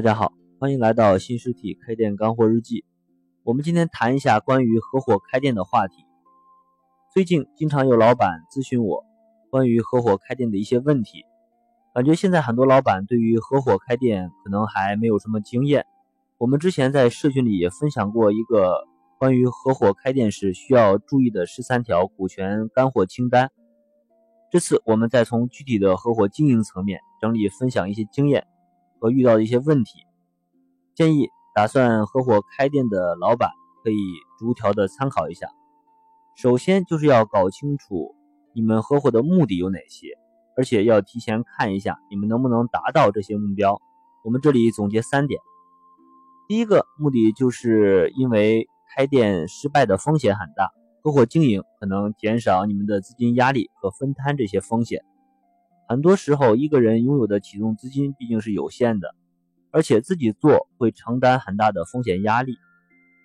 大家好，欢迎来到新实体开店干货日记。我们今天谈一下关于合伙开店的话题。最近经常有老板咨询我关于合伙开店的一些问题，感觉现在很多老板对于合伙开店可能还没有什么经验。我们之前在社群里也分享过一个关于合伙开店时需要注意的十三条股权干货清单。这次我们再从具体的合伙经营层面整理分享一些经验。和遇到的一些问题，建议打算合伙开店的老板可以逐条的参考一下。首先就是要搞清楚你们合伙的目的有哪些，而且要提前看一下你们能不能达到这些目标。我们这里总结三点：第一个目的就是因为开店失败的风险很大，合伙经营可能减少你们的资金压力和分摊这些风险。很多时候，一个人拥有的启动资金毕竟是有限的，而且自己做会承担很大的风险压力。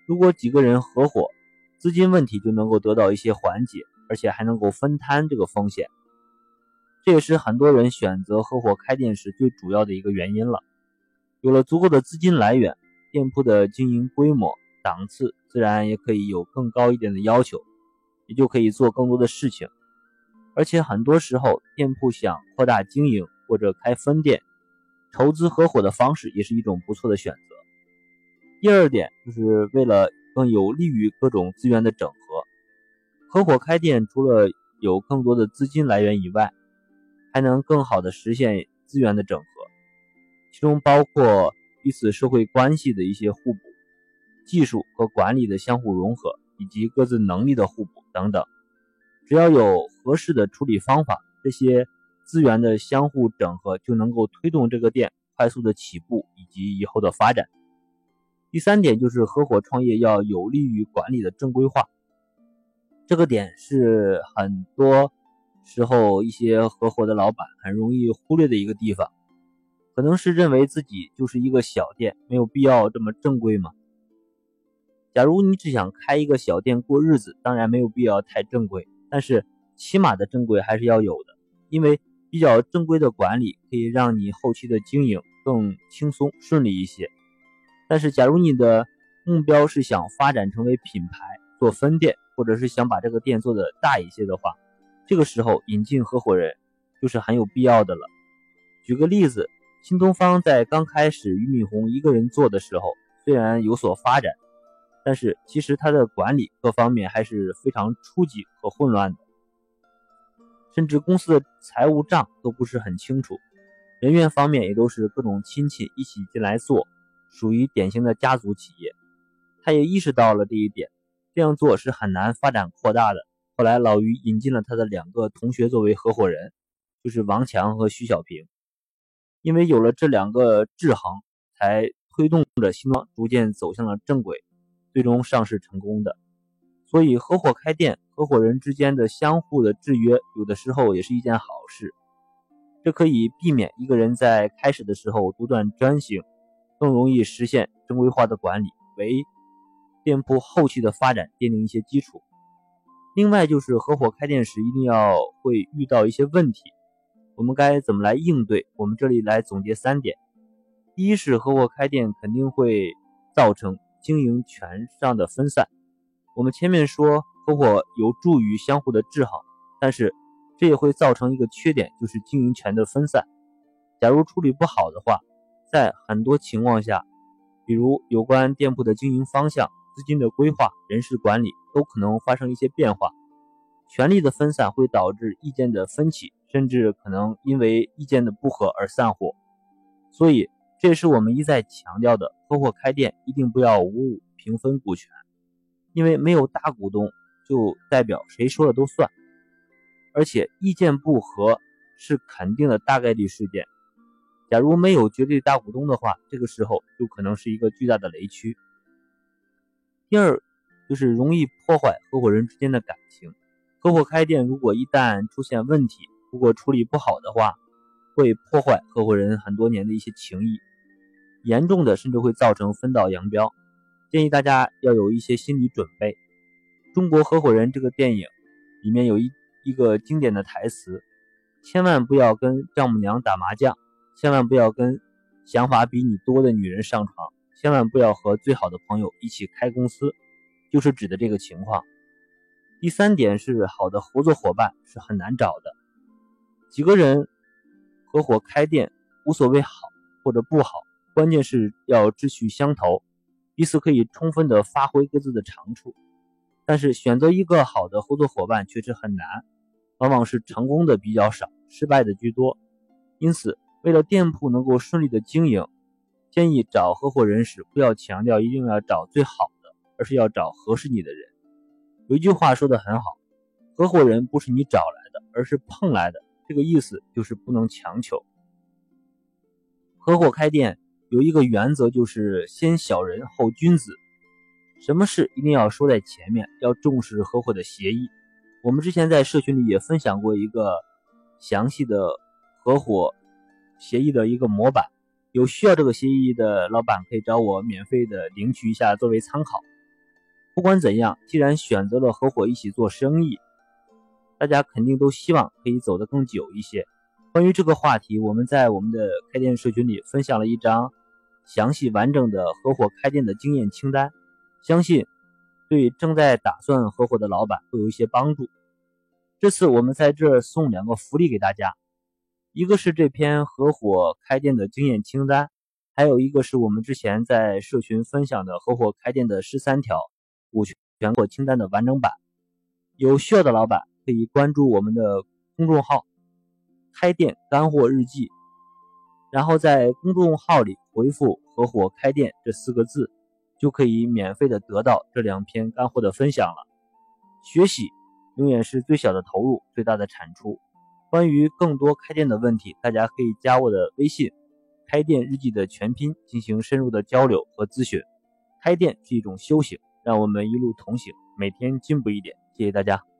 如果几个人合伙，资金问题就能够得到一些缓解，而且还能够分摊这个风险。这也是很多人选择合伙开店时最主要的一个原因了。有了足够的资金来源，店铺的经营规模、档次自然也可以有更高一点的要求，也就可以做更多的事情。而且很多时候，店铺想扩大经营或者开分店，投资合伙的方式也是一种不错的选择。第二点就是为了更有利于各种资源的整合，合伙开店除了有更多的资金来源以外，还能更好的实现资源的整合，其中包括彼此社会关系的一些互补、技术和管理的相互融合，以及各自能力的互补等等。只要有合适的处理方法，这些资源的相互整合就能够推动这个店快速的起步以及以后的发展。第三点就是合伙创业要有利于管理的正规化，这个点是很多时候一些合伙的老板很容易忽略的一个地方，可能是认为自己就是一个小店，没有必要这么正规嘛。假如你只想开一个小店过日子，当然没有必要太正规。但是起码的正规还是要有的，因为比较正规的管理可以让你后期的经营更轻松顺利一些。但是假如你的目标是想发展成为品牌、做分店，或者是想把这个店做得大一些的话，这个时候引进合伙人就是很有必要的了。举个例子，新东方在刚开始俞敏洪一个人做的时候，虽然有所发展。但是其实它的管理各方面还是非常初级和混乱的，甚至公司的财务账都不是很清楚，人员方面也都是各种亲戚一起进来做，属于典型的家族企业。他也意识到了这一点，这样做是很难发展扩大的。后来老于引进了他的两个同学作为合伙人，就是王强和徐小平，因为有了这两个制衡，才推动着新东方逐渐走向了正轨。最终上市成功的，所以合伙开店，合伙人之间的相互的制约，有的时候也是一件好事。这可以避免一个人在开始的时候独断专行，更容易实现正规化的管理，为店铺后期的发展奠定一些基础。另外就是合伙开店时一定要会遇到一些问题，我们该怎么来应对？我们这里来总结三点：第一是合伙开店肯定会造成。经营权上的分散，我们前面说合伙有助于相互的制衡，但是这也会造成一个缺点，就是经营权的分散。假如处理不好的话，在很多情况下，比如有关店铺的经营方向、资金的规划、人事管理，都可能发生一些变化。权力的分散会导致意见的分歧，甚至可能因为意见的不合而散伙。所以。这也是我们一再强调的，合伙开店一定不要五五平分股权，因为没有大股东就代表谁说了都算，而且意见不合是肯定的大概率事件。假如没有绝对大股东的话，这个时候就可能是一个巨大的雷区。第二就是容易破坏合伙人之间的感情，合伙开店如果一旦出现问题，如果处理不好的话，会破坏合伙人很多年的一些情谊。严重的甚至会造成分道扬镳，建议大家要有一些心理准备。中国合伙人这个电影里面有一一个经典的台词：千万不要跟丈母娘打麻将，千万不要跟想法比你多的女人上床，千万不要和最好的朋友一起开公司，就是指的这个情况。第三点是，好的合作伙伴是很难找的，几个人合伙开店无所谓好或者不好，关键是要志趣相投，彼此可以充分的发挥各自的长处。但是选择一个好的合作伙伴确实很难，往往是成功的比较少，失败的居多。因此，为了店铺能够顺利的经营，建议找合伙人时不要强调一定要找最好的，而是要找合适你的人。有一句话说的很好，合伙人不是你找来的，而是碰来的。这个意思就是不能强求。合伙开店有一个原则，就是先小人后君子。什么事一定要说在前面，要重视合伙的协议。我们之前在社群里也分享过一个详细的合伙协议的一个模板，有需要这个协议的老板可以找我免费的领取一下作为参考。不管怎样，既然选择了合伙一起做生意，大家肯定都希望可以走得更久一些。关于这个话题，我们在我们的开店社群里分享了一张详细完整的合伙开店的经验清单，相信对正在打算合伙的老板会有一些帮助。这次我们在这送两个福利给大家，一个是这篇合伙开店的经验清单，还有一个是我们之前在社群分享的合伙开店的十三条。股权全国清单的完整版，有需要的老板可以关注我们的公众号“开店干货日记”，然后在公众号里回复“合伙开店”这四个字，就可以免费的得到这两篇干货的分享了。学习永远是最小的投入，最大的产出。关于更多开店的问题，大家可以加我的微信“开店日记”的全拼进行深入的交流和咨询。开店是一种修行。让我们一路同行，每天进步一点。谢谢大家。